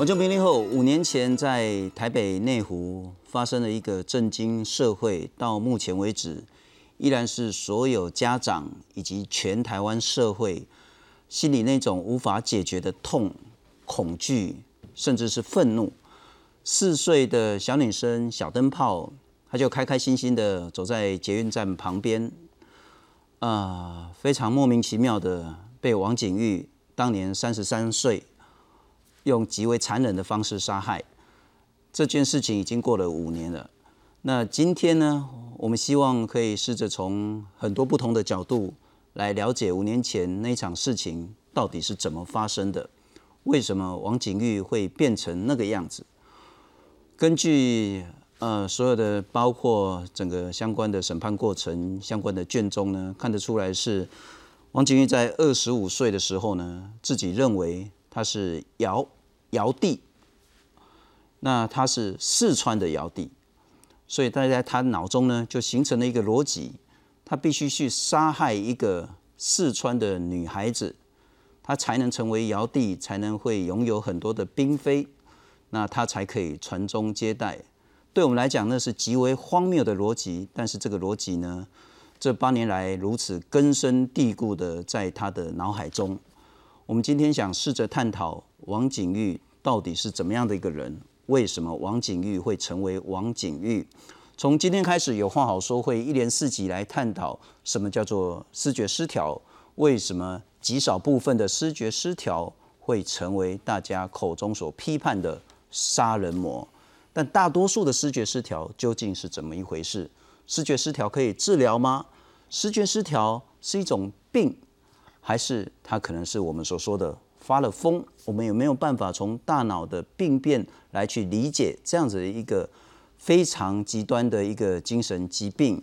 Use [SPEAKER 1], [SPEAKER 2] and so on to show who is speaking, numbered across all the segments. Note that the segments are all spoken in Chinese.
[SPEAKER 1] 我就零零后五年前在台北内湖发生了一个震惊社会，到目前为止依然是所有家长以及全台湾社会心里那种无法解决的痛、恐惧，甚至是愤怒。四岁的小女生小灯泡，她就开开心心的走在捷运站旁边，啊，非常莫名其妙的被王景玉当年三十三岁。用极为残忍的方式杀害，这件事情已经过了五年了。那今天呢，我们希望可以试着从很多不同的角度来了解五年前那场事情到底是怎么发生的，为什么王景玉会变成那个样子？根据呃所有的包括整个相关的审判过程、相关的卷宗呢，看得出来是王景玉在二十五岁的时候呢，自己认为他是姚。尧帝，那他是四川的尧帝，所以他在他脑中呢就形成了一个逻辑，他必须去杀害一个四川的女孩子，他才能成为尧帝，才能会拥有很多的嫔妃，那他才可以传宗接代。对我们来讲，那是极为荒谬的逻辑，但是这个逻辑呢，这八年来如此根深蒂固的在他的脑海中。我们今天想试着探讨王景玉到底是怎么样的一个人？为什么王景玉会成为王景玉？从今天开始，有话好说会一连四集来探讨什么叫做视觉失调？为什么极少部分的视觉失调会成为大家口中所批判的杀人魔？但大多数的视觉失调究竟是怎么一回事？视觉失调可以治疗吗？视觉失调是一种病？还是它可能是我们所说的发了疯？我们有没有办法从大脑的病变来去理解这样子的一个非常极端的一个精神疾病？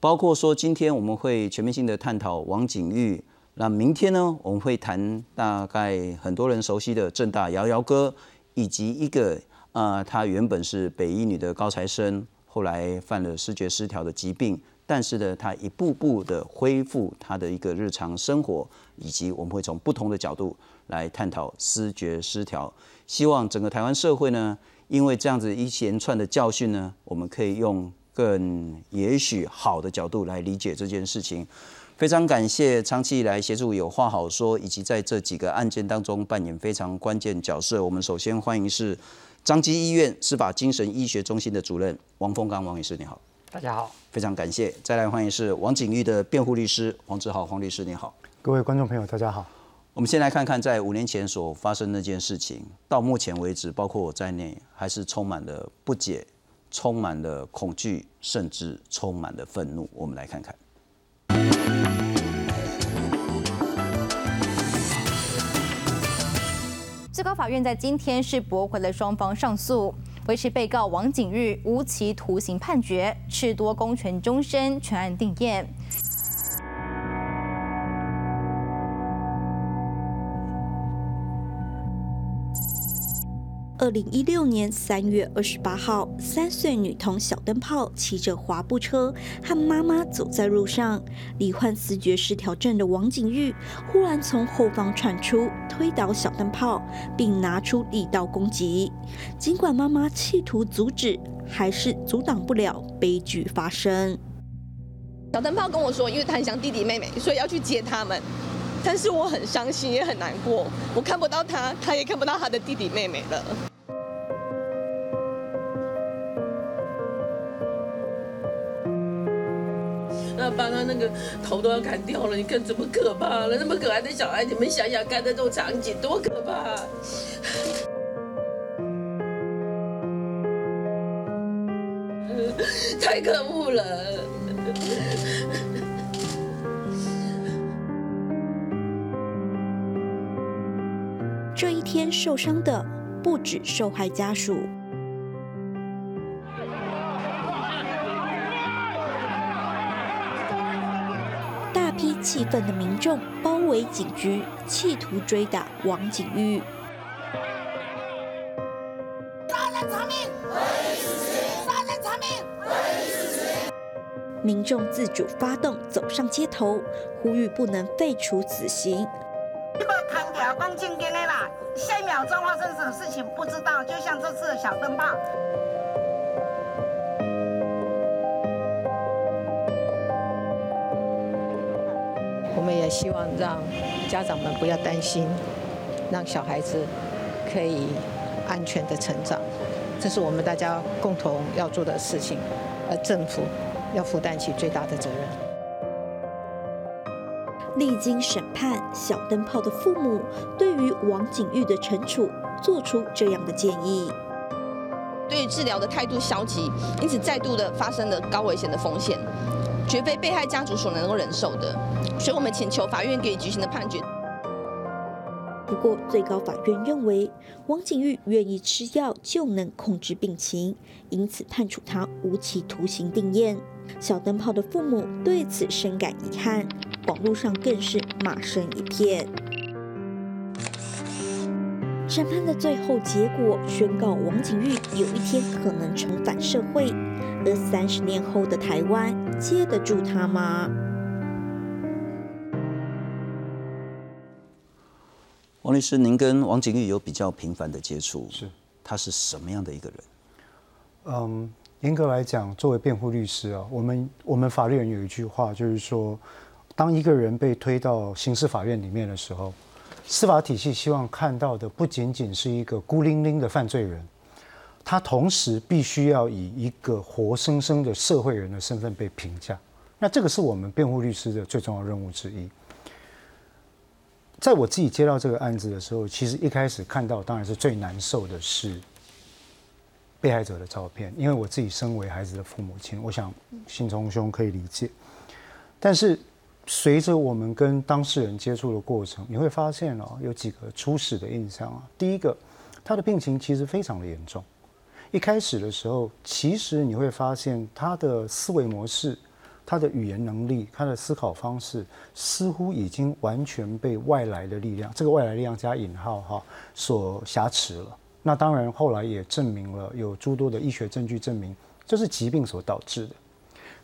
[SPEAKER 1] 包括说今天我们会全面性的探讨王景玉，那明天呢我们会谈大概很多人熟悉的正大摇摇哥，以及一个呃他原本是北医女的高材生，后来犯了视觉失调的疾病。但是呢，他一步步的恢复他的一个日常生活，以及我们会从不同的角度来探讨思觉失调。希望整个台湾社会呢，因为这样子一连串的教训呢，我们可以用更也许好的角度来理解这件事情。非常感谢长期以来协助有话好说，以及在这几个案件当中扮演非常关键角色。我们首先欢迎是张基医院司法精神医学中心的主任王凤刚王医师，你好。
[SPEAKER 2] 大家好，
[SPEAKER 1] 非常感谢。再来欢迎是王景玉的辩护律师黄志豪黄律师，你好。
[SPEAKER 2] 各位观众朋友，大家好。
[SPEAKER 1] 我们先来看看在五年前所发生那件事情，到目前为止，包括我在内，还是充满了不解，充满了恐惧，甚至充满了愤怒。我们来看看。
[SPEAKER 3] 最高法院在今天是驳回了双方上诉。维持被告王景玉无期徒刑判决，褫夺公权终身，全案定验。
[SPEAKER 4] 二零一六年三月二十八号，三岁女童小灯泡骑着滑步车和妈妈走在路上，罹患视觉失调症的王景玉忽然从后方窜出，推倒小灯泡，并拿出力道攻击。尽管妈妈企图阻止，还是阻挡不了悲剧发生。
[SPEAKER 5] 小灯泡跟我说，因为他很想弟弟妹妹，所以要去接他们。但是我很伤心，也很难过。我看不到他，他也看不到他的弟弟妹妹了。
[SPEAKER 6] 把他那个头都要砍掉了，你看怎么可怕了？那么可爱的小孩，你们想想看，那种场景多可怕！太可恶了。
[SPEAKER 4] 这一天受伤的不止受害家属，批气愤的民众包围警局，企图追打王景玉。杀人偿命，杀人偿命，民众自主发动，走上街头，呼吁不能废除死刑。
[SPEAKER 2] 这个看起来光正经的啦，下一秒钟发生什么事情不知道，就像这次的小灯泡。
[SPEAKER 7] 们也希望让家长们不要担心，让小孩子可以安全的成长，这是我们大家共同要做的事情，而政府要负担起最大的责任。
[SPEAKER 4] 历经审判，小灯泡的父母对于王景玉的惩处做出这样的建议：
[SPEAKER 5] 对于治疗的态度消极，因此再度的发生了高危险的风险，绝非被害家属所能够忍受的。所以我们请求法院给予执行的判决。
[SPEAKER 4] 不过，最高法院认为王景玉愿意吃药就能控制病情，因此判处他无期徒刑定验。小灯泡的父母对此深感遗憾，网络上更是骂声一片。审判的最后结果宣告，王景玉有一天可能重返社会，而三十年后的台湾接得住他吗？
[SPEAKER 1] 王律师，您跟王景玉有比较频繁的接触，
[SPEAKER 8] 是
[SPEAKER 1] 他是什么样的一个人？
[SPEAKER 8] 嗯，严格来讲，作为辩护律师啊，我们我们法律人有一句话，就是说，当一个人被推到刑事法院里面的时候，司法体系希望看到的不仅仅是一个孤零零的犯罪人，他同时必须要以一个活生生的社会人的身份被评价。那这个是我们辩护律师的最重要任务之一。在我自己接到这个案子的时候，其实一开始看到当然是最难受的是被害者的照片，因为我自己身为孩子的父母亲，我想心中兄可以理解。但是随着我们跟当事人接触的过程，你会发现哦，有几个初始的印象啊。第一个，他的病情其实非常的严重。一开始的时候，其实你会发现他的思维模式。他的语言能力，他的思考方式，似乎已经完全被外来的力量，这个外来力量加引号哈，所挟持了。那当然，后来也证明了有诸多的医学证据证明这是疾病所导致的。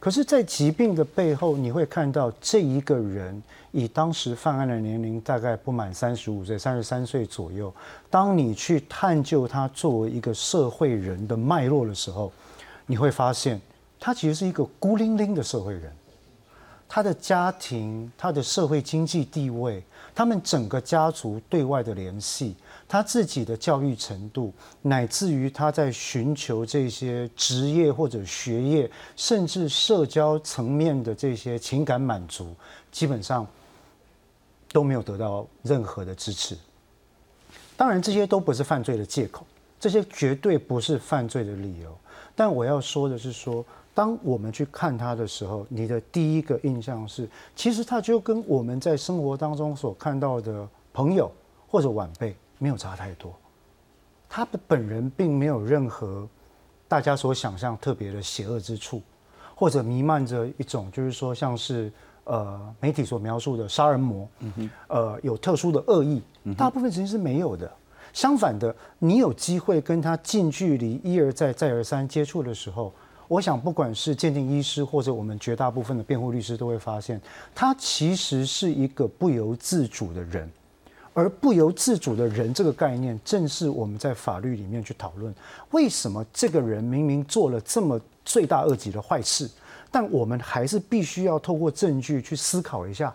[SPEAKER 8] 可是，在疾病的背后，你会看到这一个人以当时犯案的年龄大概不满三十五岁，三十三岁左右。当你去探究他作为一个社会人的脉络的时候，你会发现。他其实是一个孤零零的社会人，他的家庭、他的社会经济地位、他们整个家族对外的联系、他自己的教育程度，乃至于他在寻求这些职业或者学业，甚至社交层面的这些情感满足，基本上都没有得到任何的支持。当然，这些都不是犯罪的借口，这些绝对不是犯罪的理由。但我要说的是说。当我们去看他的时候，你的第一个印象是，其实他就跟我们在生活当中所看到的朋友或者晚辈没有差太多。他的本人并没有任何大家所想象特别的邪恶之处，或者弥漫着一种就是说像是呃媒体所描述的杀人魔，嗯呃有特殊的恶意，大部分其实是没有的。相反的，你有机会跟他近距离一而再再而三接触的时候。我想，不管是鉴定医师或者我们绝大部分的辩护律师，都会发现，他其实是一个不由自主的人。而不由自主的人这个概念，正是我们在法律里面去讨论，为什么这个人明明做了这么罪大恶极的坏事，但我们还是必须要透过证据去思考一下，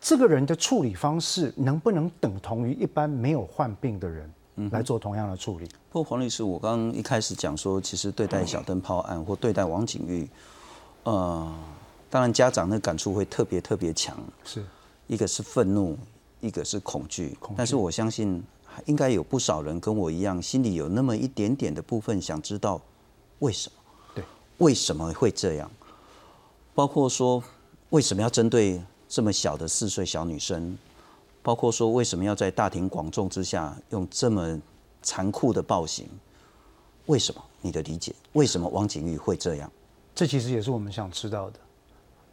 [SPEAKER 8] 这个人的处理方式能不能等同于一般没有患病的人。来做同样的处理。
[SPEAKER 1] 不过黄律师，我刚刚一开始讲说，其实对待小灯泡案或对待王景玉，呃，当然家长的感触会特别特别强，
[SPEAKER 8] 是
[SPEAKER 1] 一个是愤怒，一个是恐惧。但是我相信，应该有不少人跟我一样，心里有那么一点点的部分想知道为什么？
[SPEAKER 8] 对，
[SPEAKER 1] 为什么会这样？包括说为什么要针对这么小的四岁小女生？包括说，为什么要在大庭广众之下用这么残酷的暴行？为什么？你的理解？为什么王景玉会这样？
[SPEAKER 8] 这其实也是我们想知道的。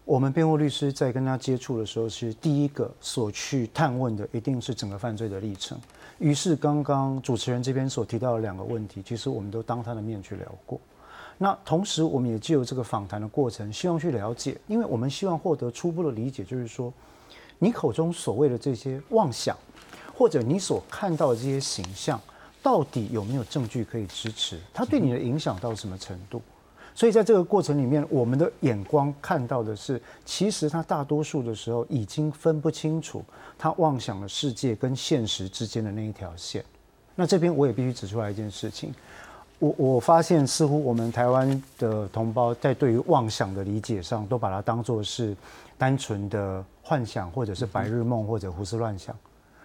[SPEAKER 8] 我们辩护律师在跟他接触的时候，是第一个所去探问的，一定是整个犯罪的历程。于是，刚刚主持人这边所提到的两个问题，其实我们都当他的面去聊过。那同时，我们也借由这个访谈的过程，希望去了解，因为我们希望获得初步的理解，就是说。你口中所谓的这些妄想，或者你所看到的这些形象，到底有没有证据可以支持？它对你的影响到什么程度？所以在这个过程里面，我们的眼光看到的是，其实他大多数的时候已经分不清楚他妄想的世界跟现实之间的那一条线。那这边我也必须指出来一件事情，我我发现似乎我们台湾的同胞在对于妄想的理解上，都把它当作是单纯的幻想，或者是白日梦，或者胡思乱想。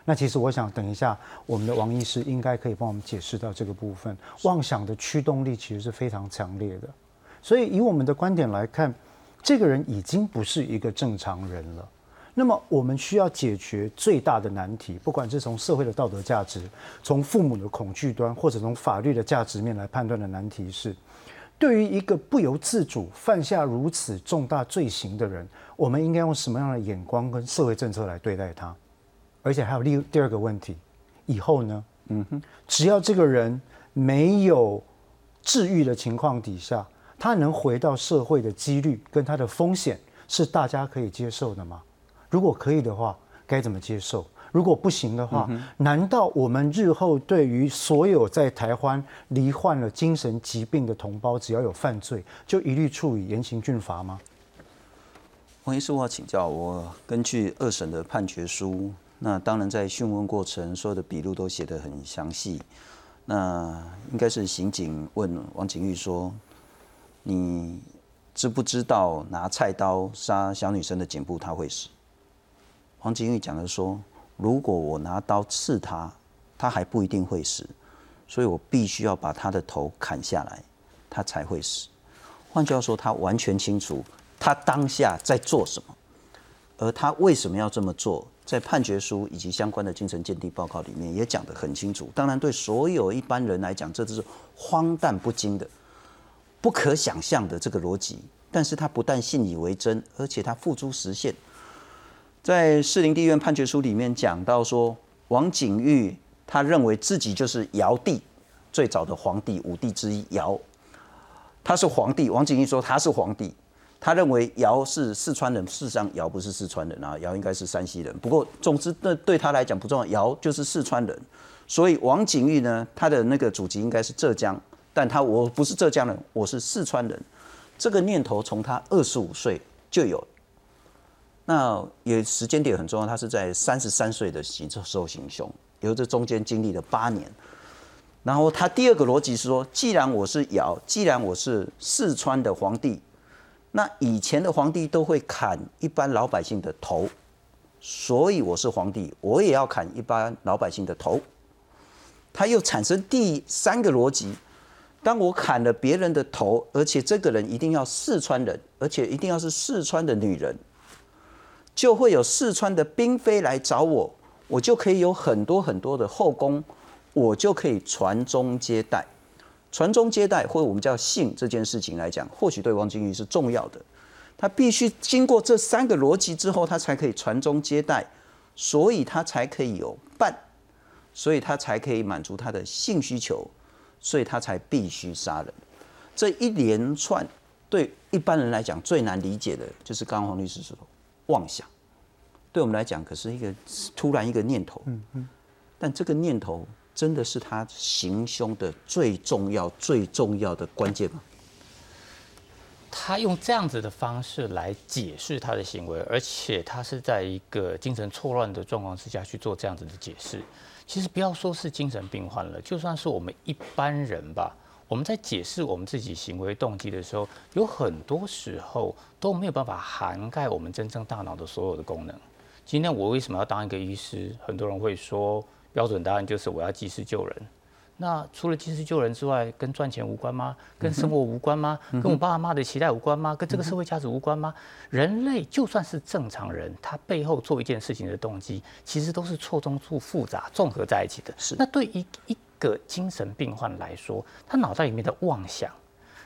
[SPEAKER 8] 那其实我想，等一下我们的王医师应该可以帮我们解释到这个部分，妄想的驱动力其实是非常强烈的。所以，以我们的观点来看，这个人已经不是一个正常人了。那么，我们需要解决最大的难题，不管是从社会的道德价值、从父母的恐惧端，或者从法律的价值面来判断的难题是：对于一个不由自主犯下如此重大罪行的人，我们应该用什么样的眼光跟社会政策来对待他？而且还有第第二个问题，以后呢？嗯哼，只要这个人没有治愈的情况底下。他能回到社会的几率跟他的风险是大家可以接受的吗？如果可以的话，该怎么接受？如果不行的话，难道我们日后对于所有在台湾罹患了精神疾病的同胞，只要有犯罪，就一律处以严刑峻法吗？
[SPEAKER 1] 黄医师，我要请教，我根据二审的判决书，那当然在讯问过程，所有的笔录都写得很详细。那应该是刑警问王景玉说。你知不知道拿菜刀杀小女生的颈部他会死？黄景玉讲的说，如果我拿刀刺他，他还不一定会死，所以我必须要把他的头砍下来，他才会死。换句话说，他完全清楚他当下在做什么，而他为什么要这么做，在判决书以及相关的精神鉴定报告里面也讲得很清楚。当然，对所有一般人来讲，这都是荒诞不经的。不可想象的这个逻辑，但是他不但信以为真，而且他付诸实现。在士林地院判决书里面讲到说，王景玉他认为自己就是尧帝，最早的皇帝五帝之一尧，他是皇帝。王景玉说他是皇帝，他认为尧是四川人，事实上尧不是四川人啊，尧应该是山西人。不过总之那对他来讲不重要，尧就是四川人。所以王景玉呢，他的那个祖籍应该是浙江。但他我不是浙江人，我是四川人。这个念头从他二十五岁就有，那也时间点很重要。他是在三十三岁的时候行凶，由这中间经历了八年。然后他第二个逻辑是说，既然我是尧，既然我是四川的皇帝，那以前的皇帝都会砍一般老百姓的头，所以我是皇帝，我也要砍一般老百姓的头。他又产生第三个逻辑。当我砍了别人的头，而且这个人一定要四川人，而且一定要是四川的女人，就会有四川的嫔妃来找我，我就可以有很多很多的后宫，我就可以传宗接代。传宗接代，或者我们叫姓这件事情来讲，或许对王金玉是重要的。他必须经过这三个逻辑之后，他才可以传宗接代，所以他才可以有伴，所以他才可以满足他的性需求。所以他才必须杀人。这一连串对一般人来讲最难理解的，就是刚刚黄律师说妄想。对我们来讲，可是一个突然一个念头。嗯嗯。但这个念头真的是他行凶的最重要、最重要的关键吗？
[SPEAKER 9] 他用这样子的方式来解释他的行为，而且他是在一个精神错乱的状况之下去做这样子的解释。其实不要说是精神病患了，就算是我们一般人吧，我们在解释我们自己行为动机的时候，有很多时候都没有办法涵盖我们真正大脑的所有的功能。今天我为什么要当一个医师？很多人会说，标准答案就是我要及时救人。那除了及时救人之外，跟赚钱无关吗？跟生活无关吗？跟我爸妈的期待无关吗？跟这个社会价值无关吗？人类就算是正常人，他背后做一件事情的动机，其实都是错综复复杂、综合在一起的。
[SPEAKER 1] 是。
[SPEAKER 9] 那对于一个精神病患来说，他脑袋里面的妄想，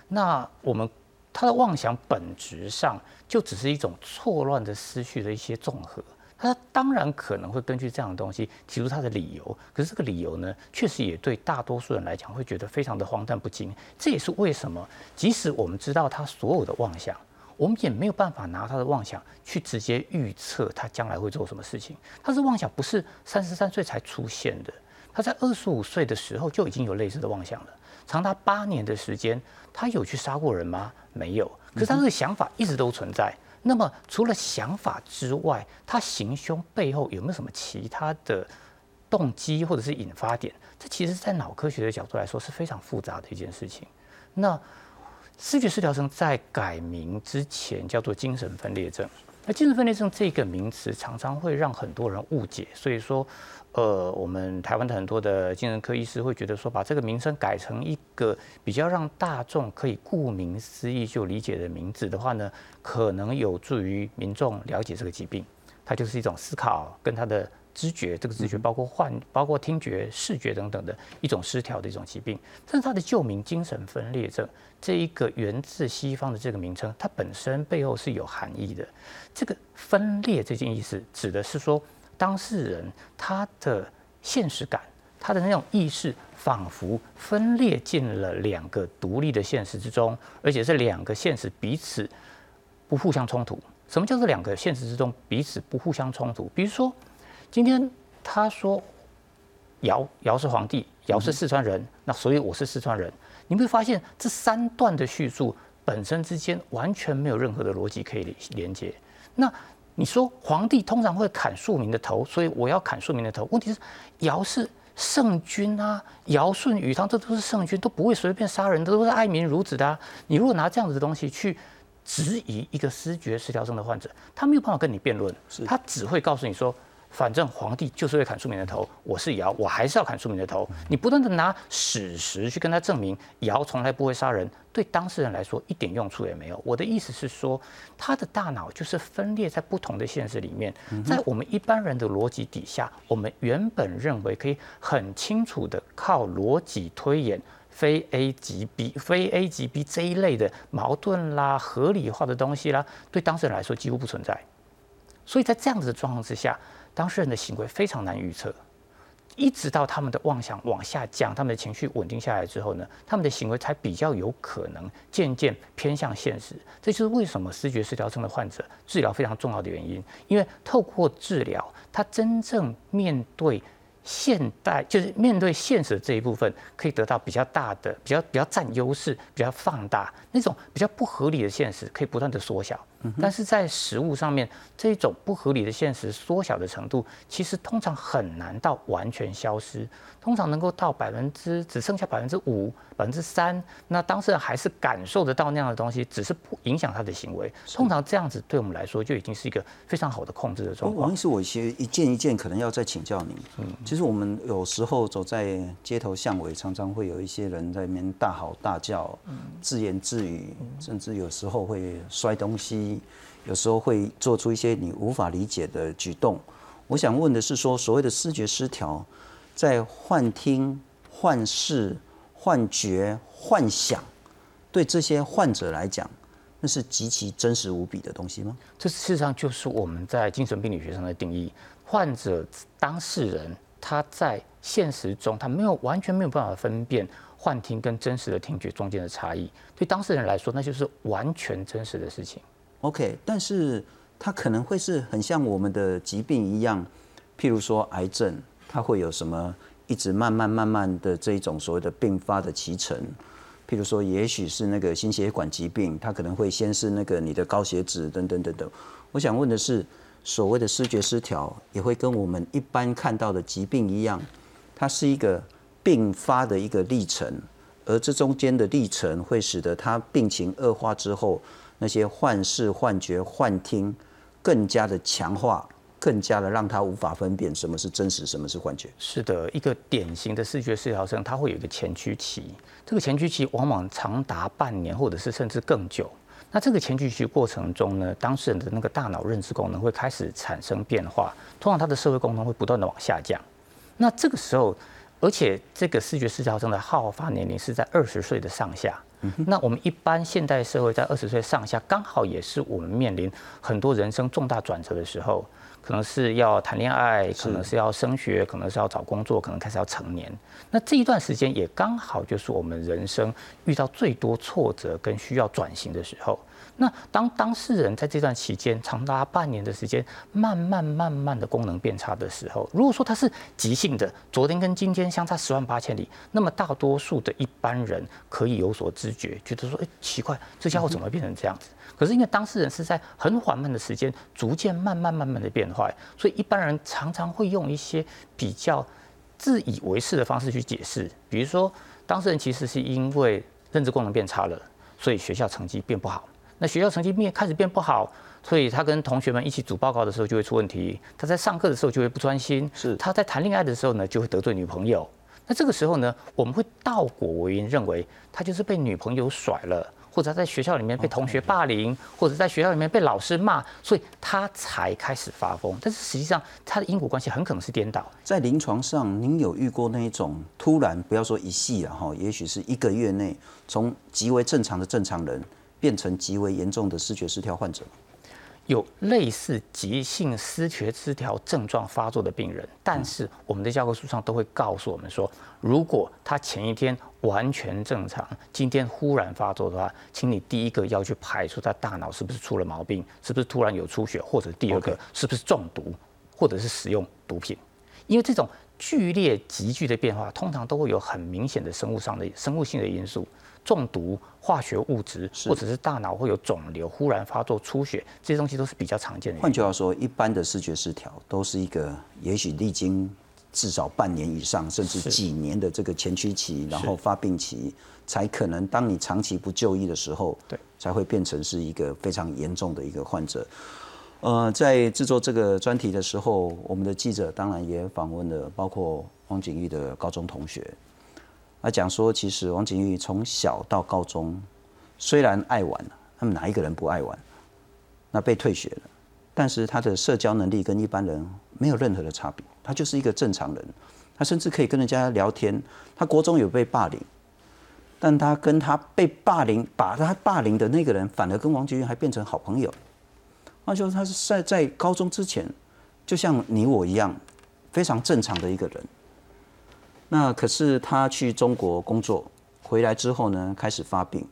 [SPEAKER 9] 那我们他的妄想本质上就只是一种错乱的思绪的一些综合。他当然可能会根据这样的东西提出他的理由，可是这个理由呢，确实也对大多数人来讲会觉得非常的荒诞不经。这也是为什么，即使我们知道他所有的妄想，我们也没有办法拿他的妄想去直接预测他将来会做什么事情。他的妄想不是三十三岁才出现的，他在二十五岁的时候就已经有类似的妄想了。长达八年的时间，他有去杀过人吗？没有。可是他这个想法一直都存在。那么除了想法之外，他行凶背后有没有什么其他的动机或者是引发点？这其实，在脑科学的角度来说是非常复杂的一件事情。那视觉失调症在改名之前叫做精神分裂症。那精神分裂症这个名词常常会让很多人误解，所以说。呃，我们台湾的很多的精神科医师会觉得说，把这个名称改成一个比较让大众可以顾名思义就理解的名字的话呢，可能有助于民众了解这个疾病。它就是一种思考跟它的知觉，这个知觉包括幻、包括听觉、视觉等等的一种失调的一种疾病。但是它的旧名精神分裂症这一个源自西方的这个名称，它本身背后是有含义的。这个分裂这件意思指的是说。当事人他的现实感，他的那种意识，仿佛分裂进了两个独立的现实之中，而且这两个现实彼此不互相冲突。什么叫做两个现实之中彼此不互相冲突？比如说，今天他说尧尧是皇帝，尧是四川人，那所以我是四川人。你会发现这三段的叙述本身之间完全没有任何的逻辑可以连接。那你说皇帝通常会砍庶民的头，所以我要砍庶民的头。问题是尧是圣君啊，尧舜禹汤这都是圣君，都不会随便杀人，都是爱民如子的啊。你如果拿这样子的东西去质疑一个失觉失调症的患者，他没有办法跟你辩论，他只会告诉你说。反正皇帝就是会砍庶民的头，我是尧，我还是要砍庶民的头。你不断的拿史实去跟他证明尧从来不会杀人，对当事人来说一点用处也没有。我的意思是说，他的大脑就是分裂在不同的现实里面，在我们一般人的逻辑底下，我们原本认为可以很清楚的靠逻辑推演非 A 即 B、非 A 即 B 这一类的矛盾啦、合理化的东西啦，对当事人来说几乎不存在。所以在这样子的状况之下。当事人的行为非常难预测，一直到他们的妄想往下降，他们的情绪稳定下来之后呢，他们的行为才比较有可能渐渐偏向现实。这就是为什么视觉失调症的患者治疗非常重要的原因，因为透过治疗，他真正面对。现代就是面对现实这一部分，可以得到比较大的、比较比较占优势、比较放大那种比较不合理的现实，可以不断的缩小。但是在食物上面，这种不合理的现实缩小的程度，其实通常很难到完全消失。通常能够到百分之只剩下百分之五、百分之三，那当事人还是感受得到那样的东西，只是不影响他的行为。通常这样子对我们来说就已经是一个非常好的控制的状况。
[SPEAKER 1] 王医师，我一些一件一件可能要再请教你。嗯，其实我们有时候走在街头巷尾，常常会有一些人在那边大吼大叫，自言自语，甚至有时候会摔东西，有时候会做出一些你无法理解的举动。我想问的是，说所谓的视觉失调。在幻听、幻视、幻觉、幻想，对这些患者来讲，那是极其真实无比的东西吗？
[SPEAKER 9] 这事实上就是我们在精神病理学上的定义：患者当事人他在现实中，他没有完全没有办法分辨幻听跟真实的听觉中间的差异。对当事人来说，那就是完全真实的事情。
[SPEAKER 1] OK，但是他可能会是很像我们的疾病一样，譬如说癌症。它会有什么一直慢慢慢慢的这一种所谓的并发的脐橙，譬如说，也许是那个心血管疾病，它可能会先是那个你的高血脂等等等等。我想问的是，所谓的视觉失调也会跟我们一般看到的疾病一样，它是一个并发的一个历程，而这中间的历程会使得他病情恶化之后，那些幻视、幻觉、幻听更加的强化。更加的让他无法分辨什么是真实，什么是幻觉。
[SPEAKER 9] 是的，一个典型的视觉失调症，它会有一个前驱期，这个前驱期往往长达半年，或者是甚至更久。那这个前驱期过程中呢，当事人的那个大脑认知功能会开始产生变化，通常他的社会功能会不断的往下降。那这个时候，而且这个视觉失调症的好发年龄是在二十岁的上下。那我们一般现代社会在二十岁上下，刚好也是我们面临很多人生重大转折的时候。可能是要谈恋爱，可能是要升学，可能是要找工作，可能开始要成年。那这一段时间也刚好就是我们人生遇到最多挫折跟需要转型的时候。那当当事人在这段期间长达半年的时间，慢慢慢慢的功能变差的时候，如果说他是急性的，昨天跟今天相差十万八千里，那么大多数的一般人可以有所知觉，觉得说，哎，奇怪，这家伙怎么变成这样子？可是因为当事人是在很缓慢的时间，逐渐慢慢慢慢的变坏，所以一般人常常会用一些比较自以为是的方式去解释，比如说，当事人其实是因为认知功能变差了，所以学校成绩变不好。那学校成绩变开始变不好，所以他跟同学们一起组报告的时候就会出问题。他在上课的时候就会不专心，
[SPEAKER 1] 是
[SPEAKER 9] 他在谈恋爱的时候呢就会得罪女朋友。那这个时候呢，我们会倒果为因，认为他就是被女朋友甩了，或者在学校里面被同学霸凌，或者在学校里面被老师骂，所以他才开始发疯。但是实际上，他的因果关系很可能是颠倒。
[SPEAKER 1] 在临床上，您有遇过那一种突然不要说一系啊哈，也许是一个月内从极为正常的正常人变成极为严重的视觉失调患者吗？
[SPEAKER 9] 有类似急性失觉失调症状发作的病人，但是我们的教科书上都会告诉我们说，如果他前一天完全正常，今天忽然发作的话，请你第一个要去排除他大脑是不是出了毛病，是不是突然有出血，或者第二个是不是中毒，或者是使用毒品，因为这种剧烈急剧的变化，通常都会有很明显的生物上的生物性的因素。中毒、化学物质，或者是大脑会有肿瘤、忽然发作、出血，这些东西都是比较常见的。
[SPEAKER 1] 换句话说，一般的视觉失调都是一个，也许历经至少半年以上，甚至几年的这个前驱期，然后发病期，才可能当你长期不就医的时候，
[SPEAKER 9] 对，
[SPEAKER 1] 才会变成是一个非常严重的一个患者。呃，在制作这个专题的时候，我们的记者当然也访问了包括汪景玉的高中同学。他讲说，其实王景玉从小到高中，虽然爱玩，他们哪一个人不爱玩？那被退学了，但是他的社交能力跟一般人没有任何的差别，他就是一个正常人，他甚至可以跟人家聊天。他国中有被霸凌，但他跟他被霸凌、把他霸凌的那个人，反而跟王景玉还变成好朋友。那就是他是在在高中之前，就像你我一样，非常正常的一个人。那可是他去中国工作回来之后呢，开始发病，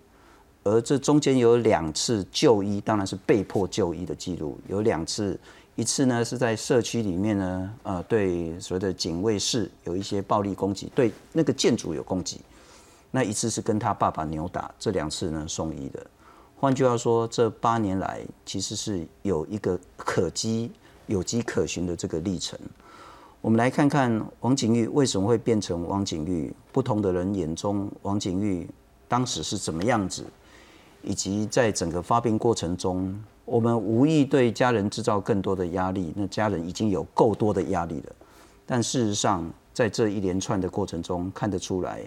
[SPEAKER 1] 而这中间有两次就医，当然是被迫就医的记录，有两次，一次呢是在社区里面呢，呃，对所谓的警卫室有一些暴力攻击，对那个建筑有攻击，那一次是跟他爸爸扭打，这两次呢送医的。换句话说，这八年来其实是有一个可机有机可循的这个历程。我们来看看王景玉为什么会变成王景玉？不同的人眼中，王景玉当时是怎么样子？以及在整个发病过程中，我们无意对家人制造更多的压力。那家人已经有够多的压力了，但事实上，在这一连串的过程中，看得出来，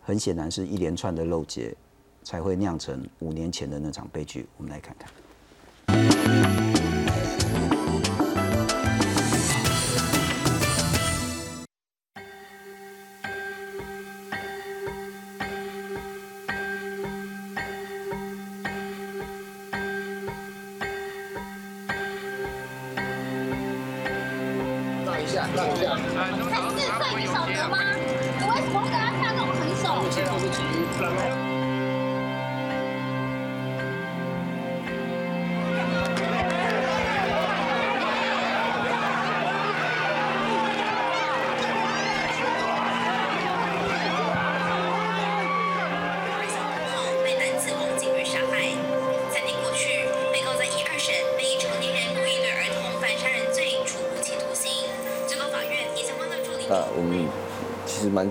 [SPEAKER 1] 很显然是一连串的漏接，才会酿成五年前的那场悲剧。我们来看看。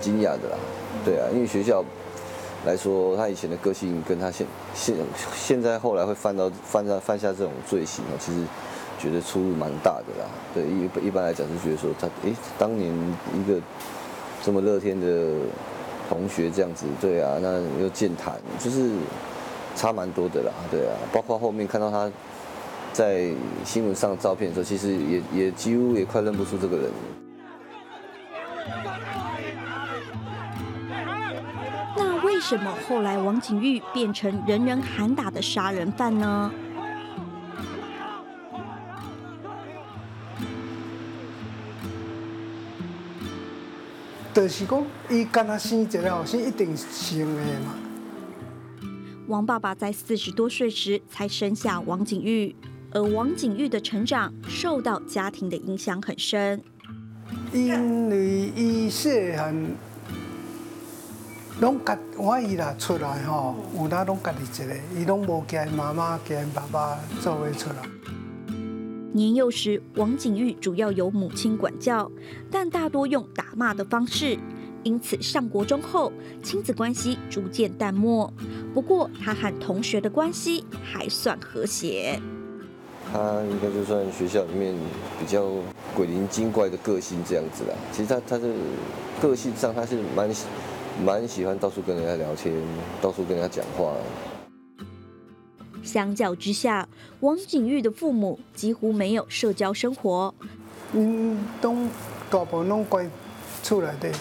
[SPEAKER 10] 惊讶的啦，对啊，因为学校来说，他以前的个性跟他现现现在后来会犯到犯下犯下这种罪行啊，其实觉得出入蛮大的啦。对，一一般来讲是觉得说他，诶，当年一个这么乐天的同学这样子，对啊，那又健谈，就是差蛮多的啦，对啊。包括后面看到他在新闻上照片的时候，其实也也几乎也快认不出这个人。
[SPEAKER 4] 什么后来王景玉变成人人喊打的杀人犯呢？
[SPEAKER 11] 就是讲，伊干他生一个后生一定生的嘛。
[SPEAKER 4] 王爸爸在四十多岁时才生下王景玉，而王景玉的成长受到家庭的影响很深。
[SPEAKER 11] 因为伊细汉拢家我伊啦出来吼，有哪拢家己一个，伊拢无跟妈妈跟爸爸做伙出来。
[SPEAKER 4] 年幼时，王景玉主要由母亲管教，但大多用打骂的方式。因此，上国中后，亲子关系逐渐淡漠。不过，他和同学的关系还算和谐。
[SPEAKER 10] 他应该就算学校里面比较鬼灵精怪的个性这样子啦。其实他他的个性上，他是蛮蛮喜欢到处跟人家聊天，到处跟人家讲话。
[SPEAKER 4] 相较之下，王景玉的父母几乎没有社交生活。
[SPEAKER 11] 因都大部分拢关厝内底。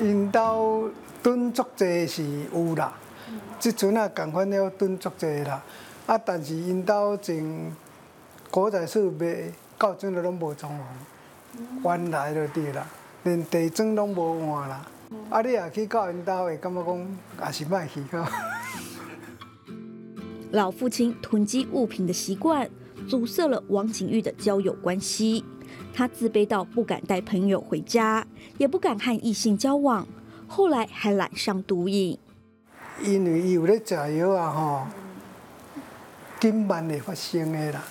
[SPEAKER 11] 因兜蹲足济是有啦，即阵啊共款了蹲足济啦。啊，但是因兜种古仔厝卖到阵都拢无装潢，原来就对啦，连地砖拢无换啦。啊，你也去到因兜会感觉讲也是歹去到。
[SPEAKER 4] 老父亲囤积物品的习惯，阻塞了王景玉的交友关系。他自卑到不敢带朋友回家，也不敢和异性交往。后来还染上毒瘾，
[SPEAKER 11] 因为伊有咧食药啊，吼，紧慢会发生的啦。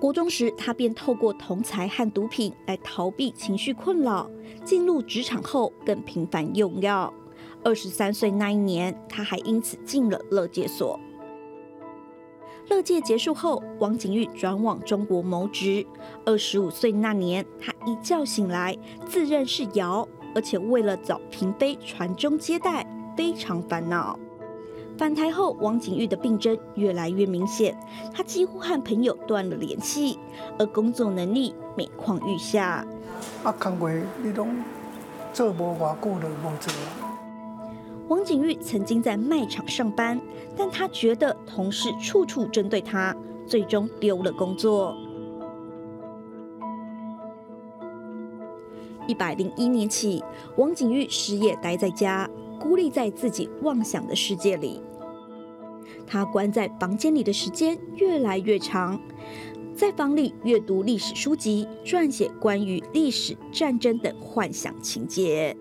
[SPEAKER 4] 国中时，他便透过同才和毒品来逃避情绪困扰。进入职场后，更频繁用药。二十三岁那一年，他还因此进了乐戒所。乐界结束后，王景玉转往中国谋职。二十五岁那年，他一觉醒来，自认是瑶，而且为了找嫔妃传宗接代，非常烦恼。返台后，王景玉的病症越来越明显，他几乎和朋友断了联系，而工作能力每况愈下。
[SPEAKER 11] 啊，工作你拢做无偌久就无做啊。
[SPEAKER 4] 王景玉曾经在卖场上班，但他觉得同事处处针对他，最终丢了工作。一百零一年起，王景玉失业，待在家，孤立在自己妄想的世界里。他关在房间里的时间越来越长，在房里阅读历史书籍，撰写关于历史、战争等幻想情节。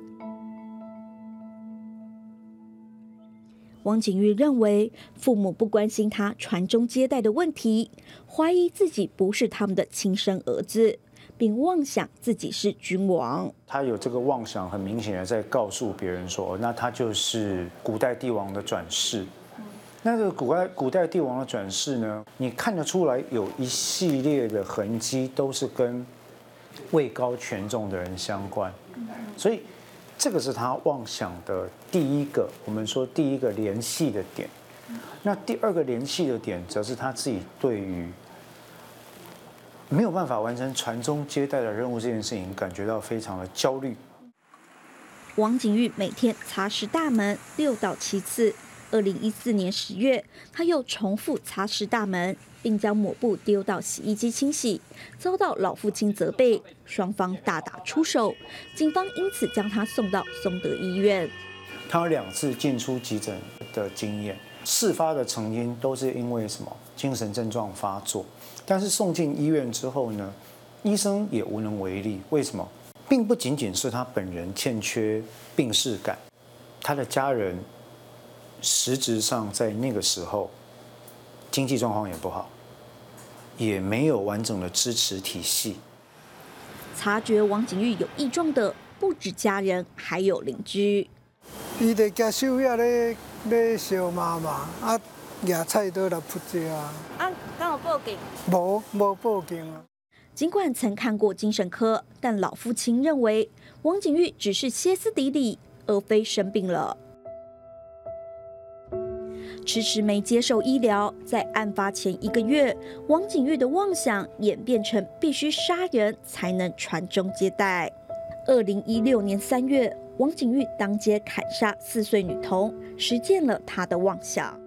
[SPEAKER 4] 王景玉认为父母不关心他传宗接代的问题，怀疑自己不是他们的亲生儿子，并妄想自己是君王。
[SPEAKER 8] 他有这个妄想，很明显的在告诉别人说，那他就是古代帝王的转世。那这个古代古代帝王的转世呢，你看得出来有一系列的痕迹，都是跟位高权重的人相关，所以。这个是他妄想的第一个，我们说第一个联系的点。那第二个联系的点，则是他自己对于没有办法完成传宗接代的任务这件事情，感觉到非常的焦虑。
[SPEAKER 4] 王景玉每天擦拭大门六到七次。二零一四年十月，他又重复擦拭大门，并将抹布丢到洗衣机清洗，遭到老父亲责备，双方大打出手，警方因此将他送到松德医院。
[SPEAKER 8] 他有两次进出急诊的经验，事发的成因都是因为什么精神症状发作，但是送进医院之后呢，医生也无能为力。为什么？并不仅仅是他本人欠缺病逝感，他的家人。实质上，在那个时候，经济状况也不好，也没有完整的支持体系。
[SPEAKER 4] 察觉王景玉有异状的不止家人，还有邻居。
[SPEAKER 11] 伊在家收叶咧，咧烧妈妈，啊，野菜都来扑食啊。
[SPEAKER 4] 啊，刚好报警？
[SPEAKER 11] 无，无报警啊。
[SPEAKER 4] 尽管曾看过精神科，但老父亲认为王景玉只是歇斯底里，而非生病了。迟迟没接受医疗，在案发前一个月，王景玉的妄想演变成必须杀人才能传宗接代。二零一六年三月，王景玉当街砍杀四岁女童，实践了他的妄想。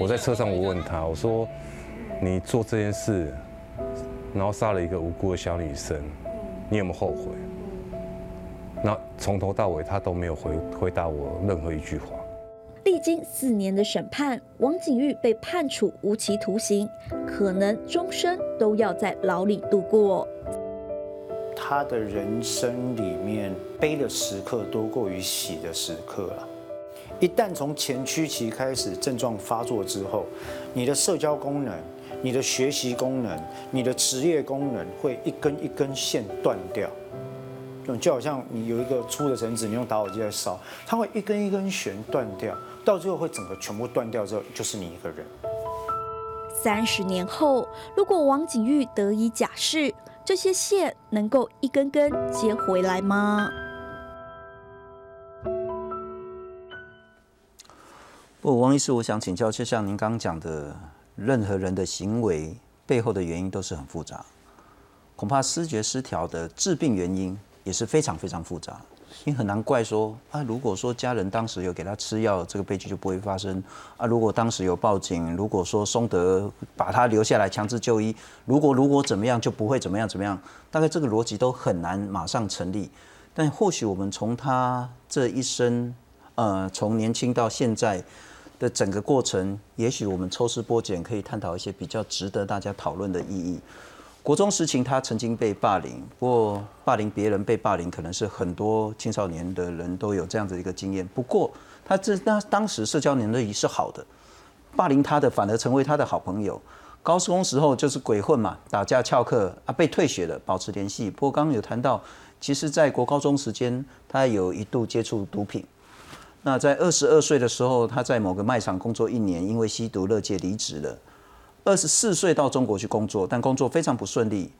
[SPEAKER 12] 我在车上，我问他，我说：“你做这件事，然后杀了一个无辜的小女生，你有没有后悔？”那从头到尾他都没有回回答我任何一句话。
[SPEAKER 4] 历经四年的审判，王景玉被判处无期徒刑，可能终身都要在牢里度过。
[SPEAKER 8] 他的人生里面悲的时刻多过于喜的时刻了。一旦从前驱期开始症状发作之后，你的社交功能、你的学习功能、你的职业功能会一根一根线断掉。就好像你有一个粗的绳子，你用打火机在烧，它会一根一根弦断掉，到最后会整个全部断掉之后，就是你一个人。
[SPEAKER 4] 三十年后，如果王景玉得以假释，这些线能够一根根接回来吗？
[SPEAKER 1] 不，王医师，我想请教，就像您刚刚讲的，任何人的行为背后的原因都是很复杂，恐怕失觉失调的致病原因。也是非常非常复杂，你很难怪说啊，如果说家人当时有给他吃药，这个悲剧就不会发生啊。如果当时有报警，如果说松德把他留下来强制就医，如果如果怎么样就不会怎么样怎么样，大概这个逻辑都很难马上成立。但或许我们从他这一生，呃，从年轻到现在的整个过程，也许我们抽丝剥茧，可以探讨一些比较值得大家讨论的意义。国中时期，他曾经被霸凌。不过，霸凌别人被霸凌，可能是很多青少年的人都有这样子一个经验。不过，他这那当时社交能力是好的，霸凌他的反而成为他的好朋友。高中时候就是鬼混嘛，打架翘课啊，被退学了，保持联系。不过，刚刚有谈到，其实在国高中时间，他有一度接触毒品。那在二十二岁的时候，他在某个卖场工作一年，因为吸毒乐界离职了。二十四岁到中国去工作，但工作非常不顺利。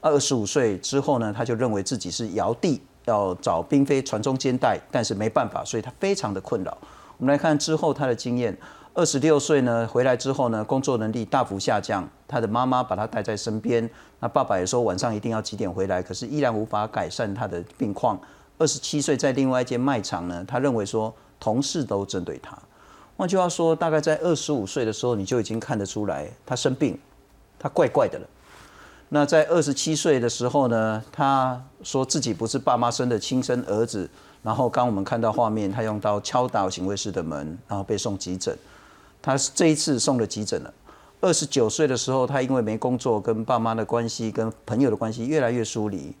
[SPEAKER 1] 二十五岁之后呢，他就认为自己是尧帝，要找嫔妃传宗接代，但是没办法，所以他非常的困扰。我们来看之后他的经验：二十六岁呢，回来之后呢，工作能力大幅下降，他的妈妈把他带在身边，那爸爸也说晚上一定要几点回来，可是依然无法改善他的病况。二十七岁在另外一间卖场呢，他认为说同事都针对他。换句话说，大概在二十五岁的时候，你就已经看得出来他生病，他怪怪的了。那在二十七岁的时候呢，他说自己不是爸妈生的亲生儿子。然后刚我们看到画面，他用刀敲打警卫室的门，然后被送急诊。他这一次送了急诊了。二十九岁的时候，他因为没工作，跟爸妈的关系、跟朋友的关系越来越疏离。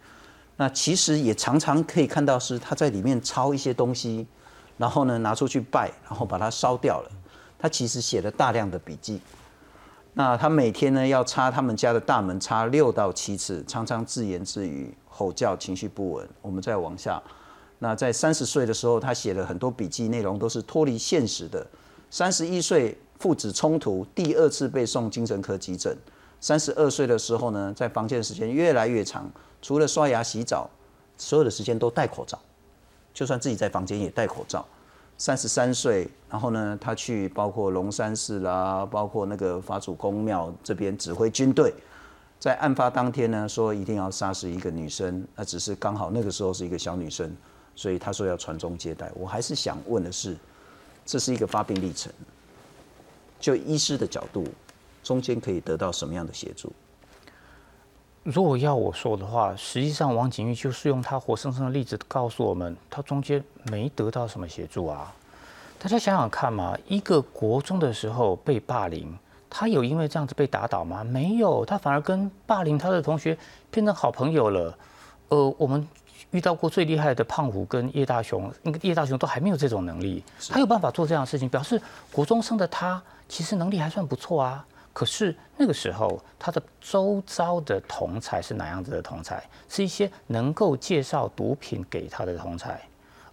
[SPEAKER 1] 那其实也常常可以看到是他在里面抄一些东西。然后呢，拿出去拜，然后把它烧掉了。他其实写了大量的笔记。那他每天呢，要擦他们家的大门，擦六到七次，常常自言自语、吼叫，情绪不稳。我们再往下，那在三十岁的时候，他写了很多笔记，内容都是脱离现实的。三十一岁父子冲突，第二次被送精神科急诊。三十二岁的时候呢，在房间的时间越来越长，除了刷牙、洗澡，所有的时间都戴口罩。就算自己在房间也戴口罩。三十三岁，然后呢，他去包括龙山寺啦，包括那个法主公庙这边指挥军队。在案发当天呢，说一定要杀死一个女生，那只是刚好那个时候是一个小女生，所以他说要传宗接代。我还是想问的是，这是一个发病历程，就医师的角度，中间可以得到什么样的协助？
[SPEAKER 9] 如果要我说的话，实际上王景玉就是用他活生生的例子告诉我们，他中间没得到什么协助啊。大家想想看嘛，一个国中的时候被霸凌，他有因为这样子被打倒吗？没有，他反而跟霸凌他的同学变成好朋友了。呃，我们遇到过最厉害的胖虎跟叶大雄，那个叶大雄都还没有这种能力，他有办法做这样的事情，表示国中生的他其实能力还算不错啊。可是那个时候，他的周遭的同才是哪样子的同才？是一些能够介绍毒品给他的同才。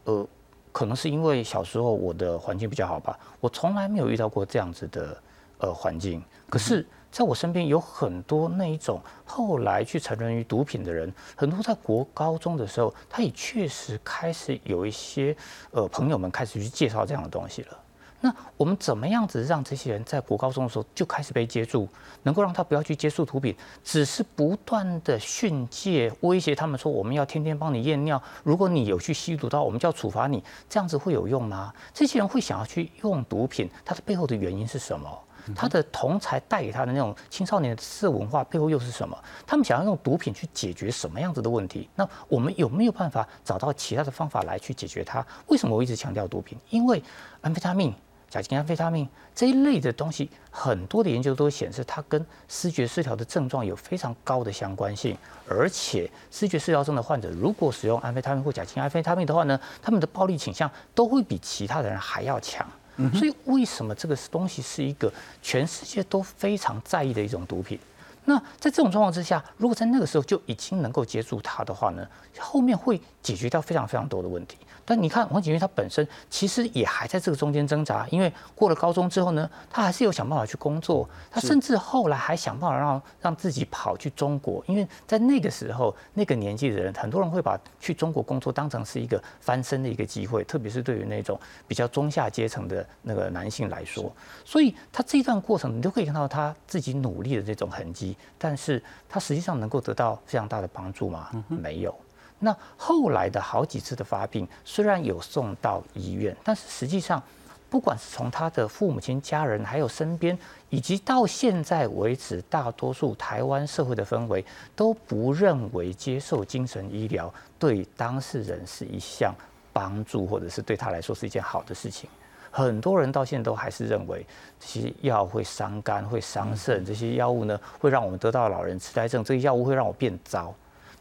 [SPEAKER 9] 呃，可能是因为小时候我的环境比较好吧，我从来没有遇到过这样子的呃环境。可是在我身边有很多那一种后来去沉沦于毒品的人，很多在国高中的时候，他也确实开始有一些呃朋友们开始去介绍这样的东西了。那我们怎么样子让这些人在国高中的时候就开始被接触，能够让他不要去接触毒品，只是不断的训诫、威胁他们说我们要天天帮你验尿，如果你有去吸毒到，我们就要处罚你，这样子会有用吗？这些人会想要去用毒品，它的背后的原因是什么？他的同才带给他的那种青少年的色文化背后又是什么？他们想要用毒品去解决什么样子的问题？那我们有没有办法找到其他的方法来去解决它？为什么我一直强调毒品？因为安非他命。甲基安非他命这一类的东西，很多的研究都显示，它跟视觉失调的症状有非常高的相关性。而且，视觉失调症的患者如果使用安非他命或甲基安非他命的话呢，他们的暴力倾向都会比其他的人还要强。所以，为什么这个东西是一个全世界都非常在意的一种毒品？那在这种状况之下，如果在那个时候就已经能够接住它的话呢，后面会解决掉非常非常多的问题。但你看王景玉他本身其实也还在这个中间挣扎，因为过了高中之后呢，他还是有想办法去工作，他甚至后来还想办法让让自己跑去中国，因为在那个时候那个年纪的人，很多人会把去中国工作当成是一个翻身的一个机会，特别是对于那种比较中下阶层的那个男性来说，所以他这一段过程你都可以看到他自己努力的这种痕迹，但是他实际上能够得到非常大的帮助吗？没有。那后来的好几次的发病，虽然有送到医院，但是实际上，不管是从他的父母亲、家人，还有身边，以及到现在为止，大多数台湾社会的氛围都不认为接受精神医疗对当事人是一项帮助，或者是对他来说是一件好的事情。很多人到现在都还是认为这些药会伤肝、会伤肾，这些药物呢会让我们得到老人痴呆症，这些药物会让我变糟。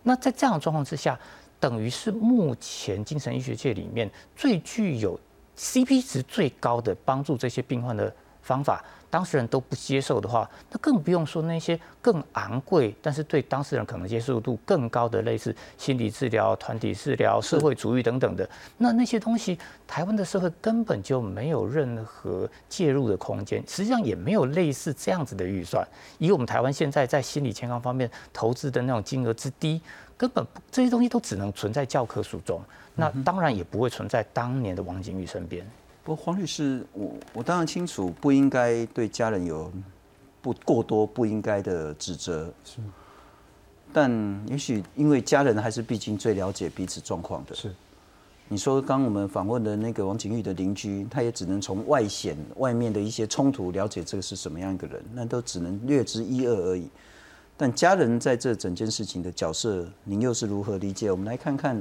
[SPEAKER 9] 那在这样的状况之下，等于是目前精神医学界里面最具有 CP 值最高的帮助这些病患的方法。当事人都不接受的话，那更不用说那些更昂贵，但是对当事人可能接受度更高的，类似心理治疗、团体治疗、社会主义等等的。那那些东西，台湾的社会根本就没有任何介入的空间，实际上也没有类似这样子的预算。以我们台湾现在在心理健康方面投资的那种金额之低，根本这些东西都只能存在教科书中，那当然也不会存在当年的王景玉身边。
[SPEAKER 1] 不过黄律师，我我当然清楚，不应该对家人有不过多不应该的指责。是，但也许因为家人还是毕竟最了解彼此状况的。
[SPEAKER 8] 是，
[SPEAKER 1] 你说刚我们访问的那个王景玉的邻居，他也只能从外显外面的一些冲突了解这个是什么样一个人，那都只能略知一二而已。但家人在这整件事情的角色，您又是如何理解？我们来看看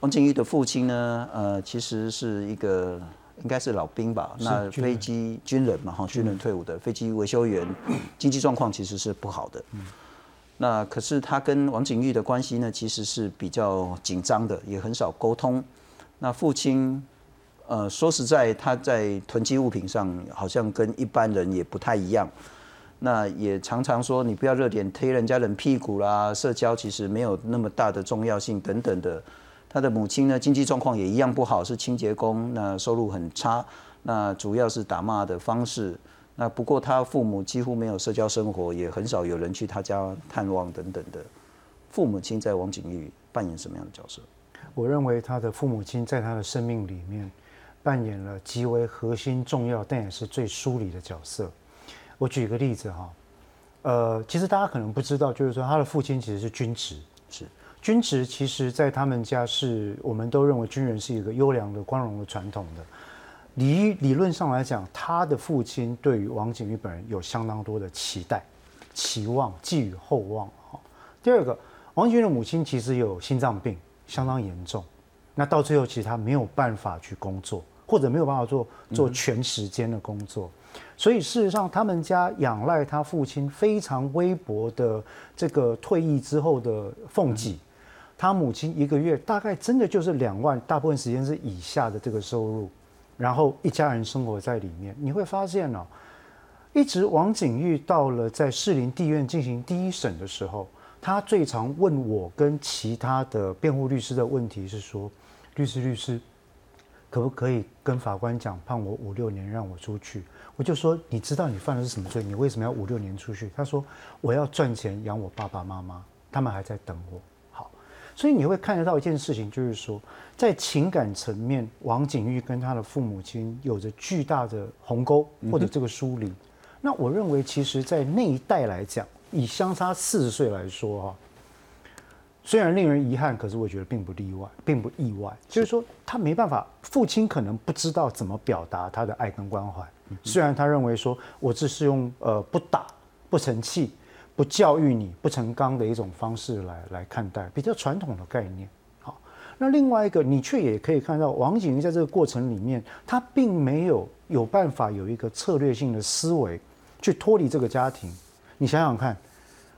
[SPEAKER 1] 王景玉的父亲呢？呃，其实是一个。应该是老兵吧？那飞机军人嘛，哈，军人退伍的飞机维修员，经济状况其实是不好的。那可是他跟王景玉的关系呢，其实是比较紧张的，也很少沟通。那父亲，呃，说实在，他在囤积物品上好像跟一般人也不太一样。那也常常说，你不要热点推人家冷屁股啦，社交其实没有那么大的重要性等等的。他的母亲呢，经济状况也一样不好，是清洁工，那收入很差，那主要是打骂的方式。那不过他父母几乎没有社交生活，也很少有人去他家探望等等的。父母亲在王景玉扮演什么样的角色？
[SPEAKER 8] 我认为他的父母亲在他的生命里面扮演了极为核心、重要，但也是最疏离的角色。我举个例子哈，呃，其实大家可能不知道，就是说他的父亲其实是军职。军职其实，在他们家是我们都认为军人是一个优良的、光荣的传统的。理理论上来讲，他的父亲对于王景玉本人有相当多的期待、期望、寄予厚望。哈，第二个，王景玉的母亲其实有心脏病，相当严重。那到最后，其实他没有办法去工作，或者没有办法做做全时间的工作。所以事实上，他们家仰赖他父亲非常微薄的这个退役之后的俸给。他母亲一个月大概真的就是两万，大部分时间是以下的这个收入，然后一家人生活在里面。你会发现呢，一直王景玉到了在士林地院进行第一审的时候，他最常问我跟其他的辩护律师的问题是说：律师律师，可不可以跟法官讲判我五六年让我出去？我就说你知道你犯的是什么罪？你为什么要五六年出去？他说我要赚钱养我爸爸妈妈，他们还在等我。所以你会看得到一件事情，就是说，在情感层面，王景玉跟他的父母亲有着巨大的鸿沟或者这个疏离。那我认为，其实，在那一代来讲，以相差四十岁来说，哈，虽然令人遗憾，可是我觉得并不例外，并不意外。就是说，他没办法，父亲可能不知道怎么表达他的爱跟关怀。虽然他认为说，我只是用呃不打、不成器、不教育你、不成钢的一种方式来来看待，比较传统的概念。好，那另外一个，你却也可以看到，王景瑜在这个过程里面，他并没有有办法有一个策略性的思维去脱离这个家庭。你想想看。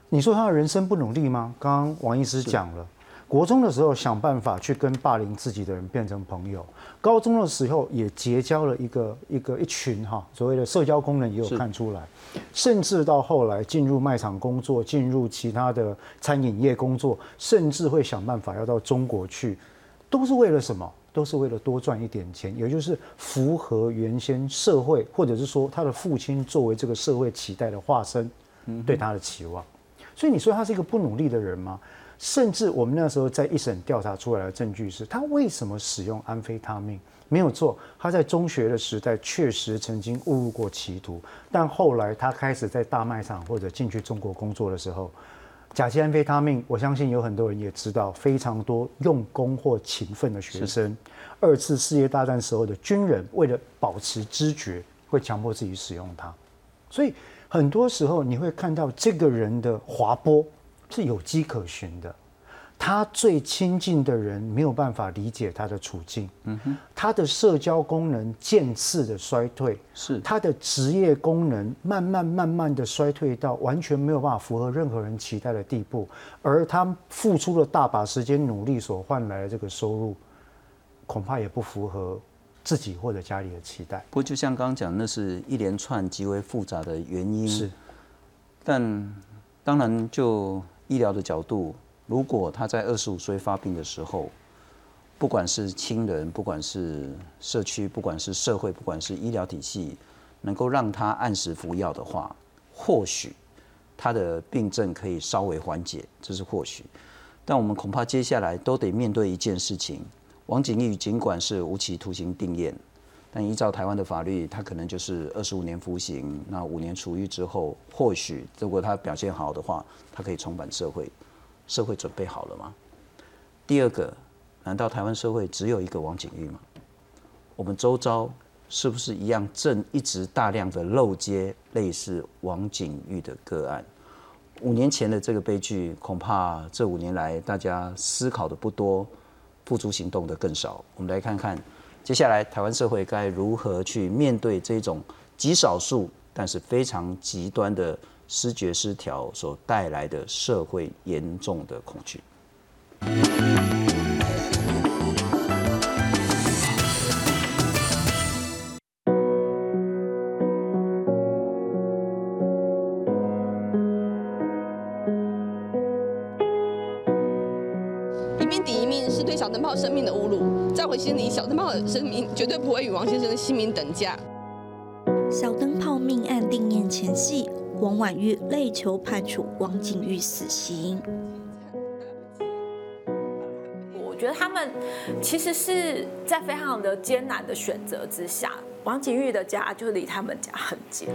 [SPEAKER 8] 你说他的人生不努力吗？刚刚王医师讲了，国中的时候想办法去跟霸凌自己的人变成朋友，高中的时候也结交了一个一个一群哈，所谓的社交功能也有看出来，甚至到后来进入卖场工作，进入其他的餐饮业工作，甚至会想办法要到中国去，都是为了什么？都是为了多赚一点钱，也就是符合原先社会或者是说他的父亲作为这个社会期待的化身，对他的期望。所以你说他是一个不努力的人吗？甚至我们那时候在一审调查出来的证据是，他为什么使用安非他命？没有错，他在中学的时代确实曾经误入过歧途，但后来他开始在大卖场或者进去中国工作的时候，甲基安非他命，我相信有很多人也知道，非常多用功或勤奋的学生，二次世界大战时候的军人，为了保持知觉，会强迫自己使用它，所以。很多时候你会看到这个人的滑坡是有迹可循的，他最亲近的人没有办法理解他的处境，嗯哼，他的社交功能渐次的衰退，
[SPEAKER 1] 是。
[SPEAKER 8] 他的职业功能慢慢慢慢的衰退到完全没有办法符合任何人期待的地步，而他付出了大把时间努力所换来的这个收入，恐怕也不符合。自己或者家里的期待，
[SPEAKER 1] 不过就像刚刚讲，那是一连串极为复杂的原因。
[SPEAKER 8] 是，
[SPEAKER 1] 但当然就医疗的角度，如果他在二十五岁发病的时候，不管是亲人，不管是社区，不管是社会，不管是医疗体系，能够让他按时服药的话，或许他的病症可以稍微缓解，这是或许。但我们恐怕接下来都得面对一件事情。王景玉尽管是无期徒刑定验，但依照台湾的法律，他可能就是二十五年服刑。那五年出狱之后，或许如果他表现好的话，他可以重返社会。社会准备好了吗？第二个，难道台湾社会只有一个王景玉吗？我们周遭是不是一样正一直大量的漏接类似王景玉的个案？五年前的这个悲剧，恐怕这五年来大家思考的不多。付诸行动的更少。我们来看看，接下来台湾社会该如何去面对这种极少数但是非常极端的视觉失调所带来的社会严重的恐惧。
[SPEAKER 5] 王先生的姓名等价。
[SPEAKER 4] 小灯泡命案定验前夕，王婉玉泪求判处王景玉死刑。
[SPEAKER 13] 我觉得他们其实是在非常的艰难的选择之下。王景玉的家就离他们家很近。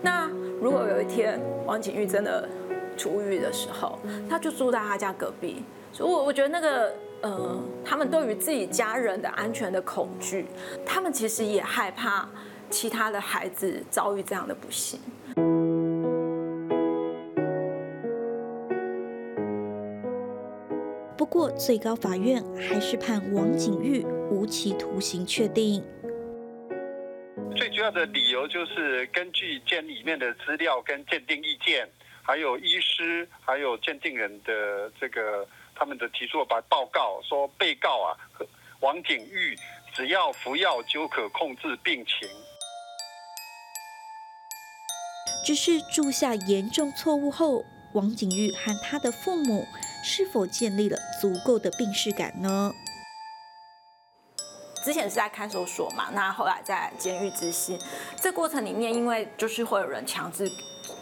[SPEAKER 13] 那如果有一天王景玉真的出狱的时候，他就住在他家隔壁。所以，我我觉得那个。呃，他们对于自己家人的安全的恐惧，他们其实也害怕其他的孩子遭遇这样的不幸。
[SPEAKER 4] 不过，最高法院还是判王景玉无期徒刑确定。
[SPEAKER 14] 最主要的理由就是根据监里面的资料跟鉴定意见，还有医师，还有鉴定人的这个。他们的提出把报告说，被告啊，王景玉只要服药就可控制病情。
[SPEAKER 4] 只是注下严重错误后，王景玉和他的父母是否建立了足够的病视感呢？
[SPEAKER 13] 之前是在看守所嘛，那后来在监狱执行，这过程里面，因为就是会有人强制。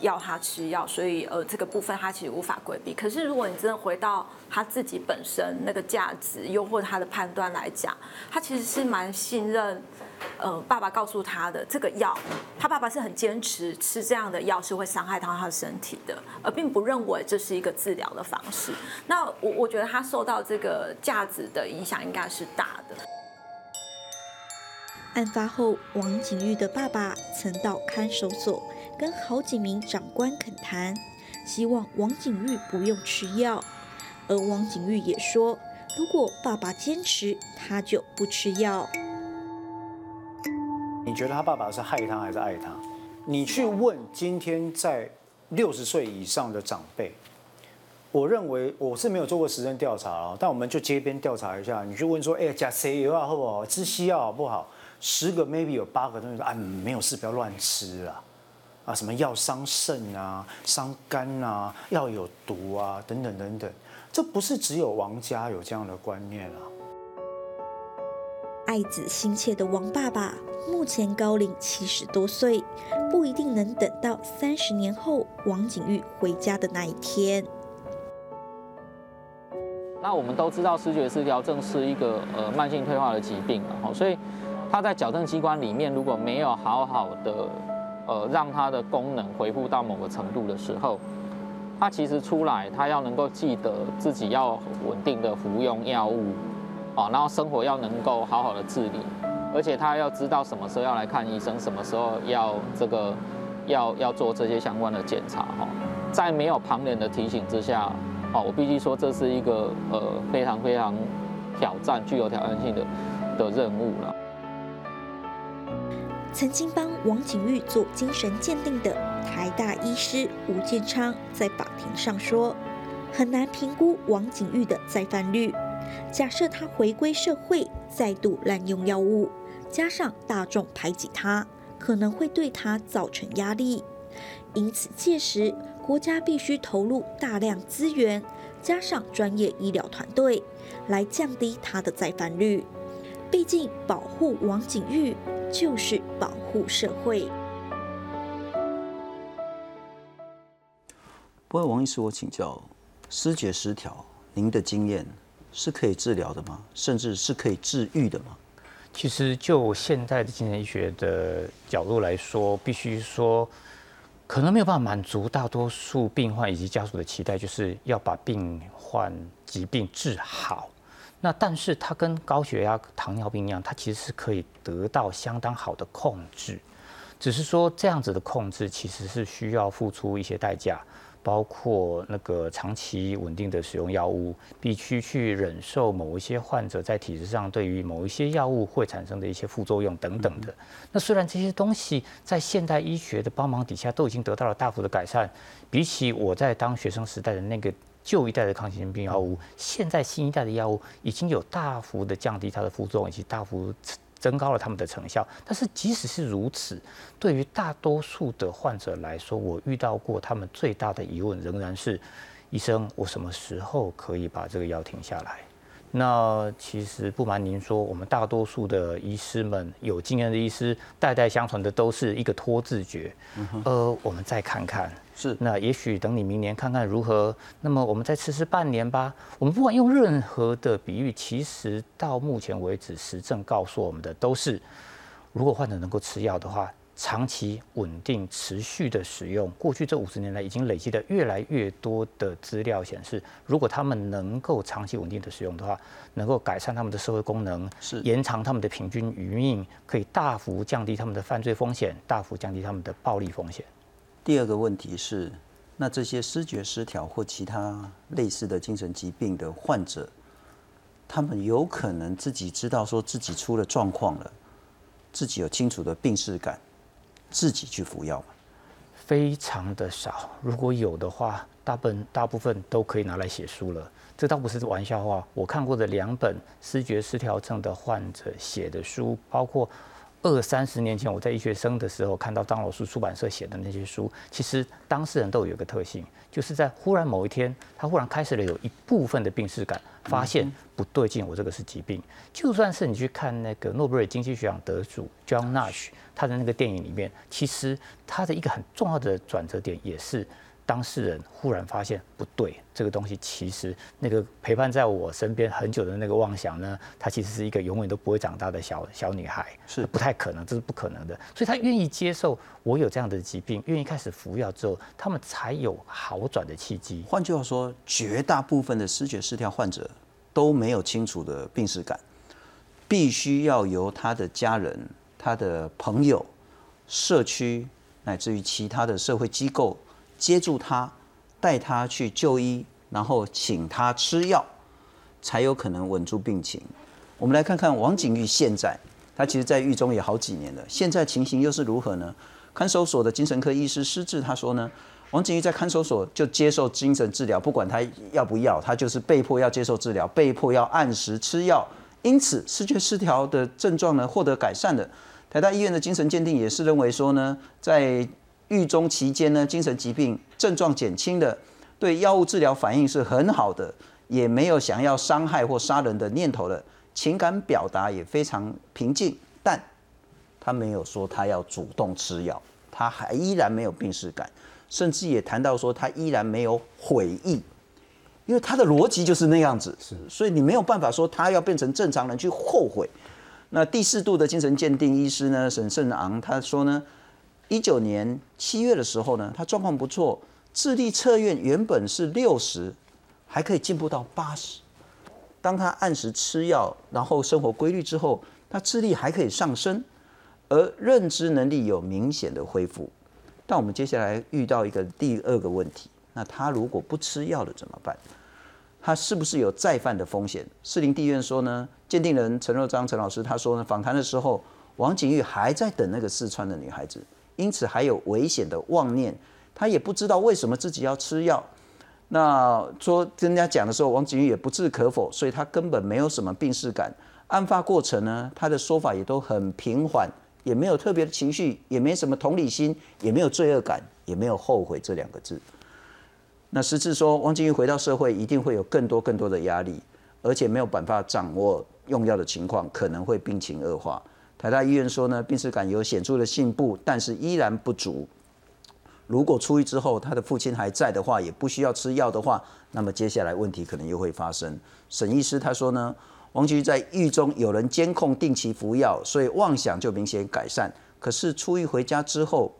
[SPEAKER 13] 要他吃药，所以呃，这个部分他其实无法规避。可是如果你真的回到他自己本身那个价值，又或者他的判断来讲，他其实是蛮信任呃，爸爸告诉他的这个药，他爸爸是很坚持吃这样的药是会伤害到他的身体的，而并不认为这是一个治疗的方式。那我我觉得他受到这个价值的影响应该是大的。
[SPEAKER 4] 案发后，王景玉的爸爸曾到看守所跟好几名长官恳谈，希望王景玉不用吃药。而王景玉也说，如果爸爸坚持，他就不吃药。
[SPEAKER 8] 你觉得他爸爸是害他还是爱他？你去问今天在六十岁以上的长辈，我认为我是没有做过实证调查啊，但我们就街边调查一下，你去问说，哎，加谁油啊好不好？吃西药好不好？十个 maybe 有八个都是说，啊，没有事，不要乱吃啊，啊，什么药伤肾啊，伤肝啊，药有毒啊，等等等等，这不是只有王家有这样的观念啊。
[SPEAKER 4] 爱子心切的王爸爸，目前高龄七十多岁，不一定能等到三十年后王景玉回家的那一天。
[SPEAKER 15] 那我们都知道失觉失调症是一个呃慢性退化的疾病了，所以。他在矫正机关里面，如果没有好好的，呃，让他的功能恢复到某个程度的时候，他其实出来，他要能够记得自己要稳定的服用药物，啊，然后生活要能够好好的自理，而且他要知道什么时候要来看医生，什么时候要这个要要做这些相关的检查，哈，在没有旁人的提醒之下，哦，我必须说这是一个呃非常非常挑战、具有挑战性的的任务了。
[SPEAKER 4] 曾经帮王景玉做精神鉴定的台大医师吴建昌在法庭上说，很难评估王景玉的再犯率。假设他回归社会，再度滥用药物，加上大众排挤他，可能会对他造成压力。因此，届时国家必须投入大量资源，加上专业医疗团队，来降低他的再犯率。毕竟，保护王景玉。就是保护社会。
[SPEAKER 1] 不过，王医师，我请教，失觉失调，您的经验是可以治疗的吗？甚至是可以治愈的吗？
[SPEAKER 9] 其实，就现代的精神医学的角度来说，必须说，可能没有办法满足大多数病患以及家属的期待，就是要把病患疾病治好。那但是它跟高血压、糖尿病一样，它其实是可以得到相当好的控制，只是说这样子的控制其实是需要付出一些代价，包括那个长期稳定的使用药物，必须去忍受某一些患者在体质上对于某一些药物会产生的一些副作用等等的。那虽然这些东西在现代医学的帮忙底下都已经得到了大幅的改善，比起我在当学生时代的那个。旧一代的抗心病药物，现在新一代的药物已经有大幅的降低它的副作用，以及大幅增高了他们的成效。但是即使是如此，对于大多数的患者来说，我遇到过他们最大的疑问仍然是：医生，我什么时候可以把这个药停下来？那其实不瞒您说，我们大多数的医师们有经验的医师，代代相传的都是一个拖字诀。呃，我们再看看，
[SPEAKER 1] 是
[SPEAKER 9] 那也许等你明年看看如何。那么我们再吃吃半年吧。我们不管用任何的比喻，其实到目前为止，实证告诉我们的都是，如果患者能够吃药的话。长期稳定持续的使用，过去这五十年来已经累积的越来越多的资料显示，如果他们能够长期稳定的使用的话，能够改善他们的社会功能，
[SPEAKER 1] 是
[SPEAKER 9] 延长他们的平均余命，可以大幅降低他们的犯罪风险，大幅降低他们的暴力风险。
[SPEAKER 1] 第二个问题是，那这些失觉失调或其他类似的精神疾病的患者，他们有可能自己知道说自己出了状况了，自己有清楚的病视感。自己去服药吗？
[SPEAKER 9] 非常的少，如果有的话，大部大部分都可以拿来写书了。这倒不是玩笑话。我看过的两本视觉失调症的患者写的书，包括二三十年前我在医学生的时候看到张老师出版社写的那些书，其实当事人都有一个特性，就是在忽然某一天，他忽然开始了有一部分的病视感，发现不对劲，我这个是疾病。就算是你去看那个诺贝尔经济学奖得主 John Nash。他的那个电影里面，其实他的一个很重要的转折点也是当事人忽然发现不对，这个东西其实那个陪伴在我身边很久的那个妄想呢，它其实是一个永远都不会长大的小小女孩，
[SPEAKER 1] 是
[SPEAKER 9] 不太可能，这是不可能的。所以她愿意接受我有这样的疾病，愿意开始服药之后，他们才有好转的契机。
[SPEAKER 1] 换句话说，绝大部分的视觉失调患者都没有清楚的病史感，必须要由他的家人、他的朋友、社区乃至于其他的社会机构。接住他，带他去就医，然后请他吃药，才有可能稳住病情。我们来看看王景玉现在，他其实在狱中也好几年了，现在情形又是如何呢？看守所的精神科医师施志他说呢，王景玉在看守所就接受精神治疗，不管他要不要，他就是被迫要接受治疗，被迫要按时吃药，因此视觉失调的症状呢获得改善的。台大医院的精神鉴定也是认为说呢，在狱中期间呢，精神疾病症状减轻的，对药物治疗反应是很好的，也没有想要伤害或杀人的念头了，情感表达也非常平静，但他没有说他要主动吃药，他还依然没有病逝感，甚至也谈到说他依然没有悔意，因为他的逻辑就是那样子，所以你没有办法说他要变成正常人去后悔。那第四度的精神鉴定医师呢，沈胜昂他说呢。一九年七月的时候呢，他状况不错，智力测验原本是六十，还可以进步到八十。当他按时吃药，然后生活规律之后，他智力还可以上升，而认知能力有明显的恢复。但我们接下来遇到一个第二个问题，那他如果不吃药了怎么办？他是不是有再犯的风险？士林地院说呢，鉴定人陈若章陈老师他说呢，访谈的时候，王景玉还在等那个四川的女孩子。因此还有危险的妄念，他也不知道为什么自己要吃药。那说跟人家讲的时候，王景玉也不置可否，所以他根本没有什么病逝感。案发过程呢，他的说法也都很平缓，也没有特别的情绪，也没什么同理心，也没有罪恶感，也没有后悔这两个字。那实质说，王景玉回到社会一定会有更多更多的压力，而且没有办法掌握用药的情况，可能会病情恶化。台大医院说呢，病史感有显著的进步，但是依然不足。如果出狱之后，他的父亲还在的话，也不需要吃药的话，那么接下来问题可能又会发生。沈医师他说呢，王菊在狱中有人监控，定期服药，所以妄想就明显改善。可是出狱回家之后，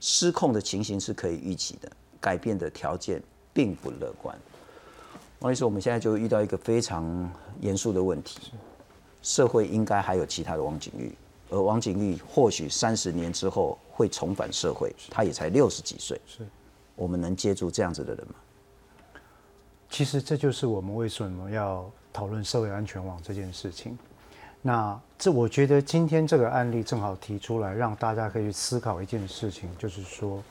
[SPEAKER 1] 失控的情形是可以预期的，改变的条件并不乐观。王医师，我们现在就遇到一个非常严肃的问题。社会应该还有其他的王景玉，而王景玉或许三十年之后会重返社会，他也才六十几岁，
[SPEAKER 8] 是，
[SPEAKER 1] 我们能接住这样子的人吗？
[SPEAKER 8] 其实这就是我们为什么要讨论社会安全网这件事情。那这我觉得今天这个案例正好提出来，让大家可以去思考一件事情，就是说，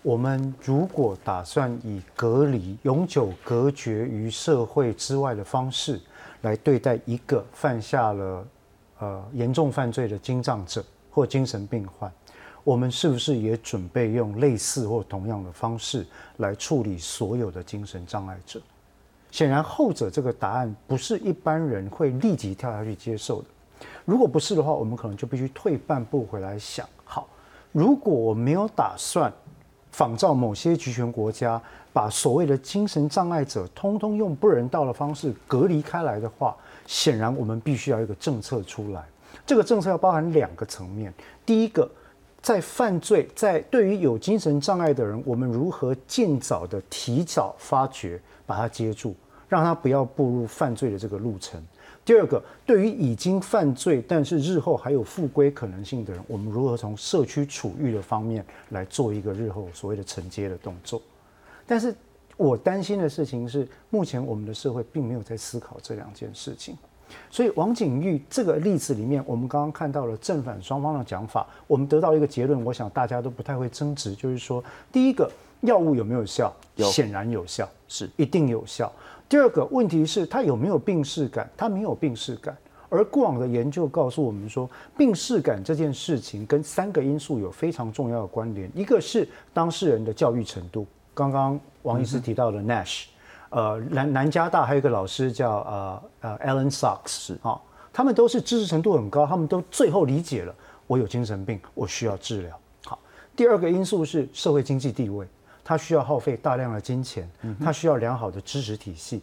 [SPEAKER 8] 我们如果打算以隔离、永久隔绝于社会之外的方式。来对待一个犯下了呃严重犯罪的精障者或精神病患，我们是不是也准备用类似或同样的方式来处理所有的精神障碍者？显然后者这个答案不是一般人会立即跳下去接受的。如果不是的话，我们可能就必须退半步回来想：好，如果我没有打算仿照某些集权国家。把所谓的精神障碍者通通用不人道的方式隔离开来的话，显然我们必须要一个政策出来。这个政策要包含两个层面：第一个，在犯罪，在对于有精神障碍的人，我们如何尽早的提早发觉，把他接住，让他不要步入犯罪的这个路程；第二个，对于已经犯罪但是日后还有复归可能性的人，我们如何从社区处遇的方面来做一个日后所谓的承接的动作。但是我担心的事情是，目前我们的社会并没有在思考这两件事情。所以王景玉这个例子里面，我们刚刚看到了正反双方的讲法，我们得到一个结论，我想大家都不太会争执，就是说，第一个，药物有没有效？
[SPEAKER 1] 有，
[SPEAKER 8] 显然有效，
[SPEAKER 1] 是
[SPEAKER 8] 一定有效。第二个问题是，他有没有病逝感？他没有病逝感。而过往的研究告诉我们说，病逝感这件事情跟三个因素有非常重要的关联，一个是当事人的教育程度。刚刚王医师提到的 Nash，呃，南南加大还有一个老师叫呃呃 Alan Sachs，
[SPEAKER 1] 是
[SPEAKER 8] 啊，他们都是知识程度很高，他们都最后理解了我有精神病，我需要治疗。好，第二个因素是社会经济地位，它需要耗费大量的金钱，它需要良好的知识体系。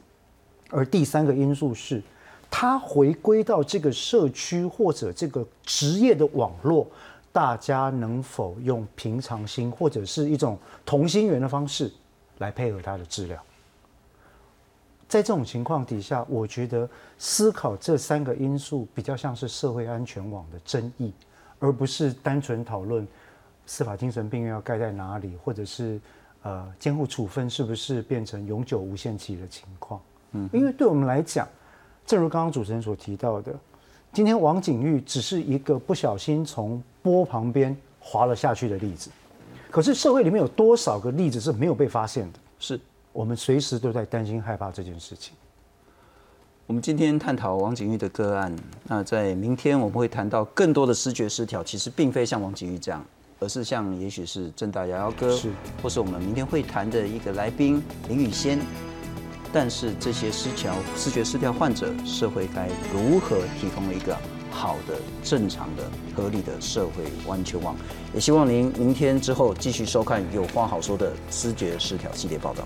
[SPEAKER 8] 而第三个因素是，他回归到这个社区或者这个职业的网络，大家能否用平常心或者是一种同心圆的方式来配合他的治疗？在这种情况底下，我觉得思考这三个因素比较像是社会安全网的争议，而不是单纯讨论司法精神病院要盖在哪里，或者是呃监护处分是不是变成永久无限期的情况。嗯，因为对我们来讲，正如刚刚主持人所提到的，今天王景玉只是一个不小心从波旁边滑了下去的例子，可是社会里面有多少个例子是没有被发现的？
[SPEAKER 1] 是。
[SPEAKER 8] 我们随时都在担心害怕这件事情。
[SPEAKER 1] 我们今天探讨王景玉的个案，那在明天我们会谈到更多的视觉失调，其实并非像王景玉这样，而是像也许是正大瑶瑶哥，
[SPEAKER 8] 是，
[SPEAKER 1] 或是我们明天会谈的一个来宾林雨仙。但是这些失调、视觉失调患者，社会该如何提供一个好的、正常的、合理的社会安全网？也希望您明天之后继续收看《有话好说》的视觉失调系列报道。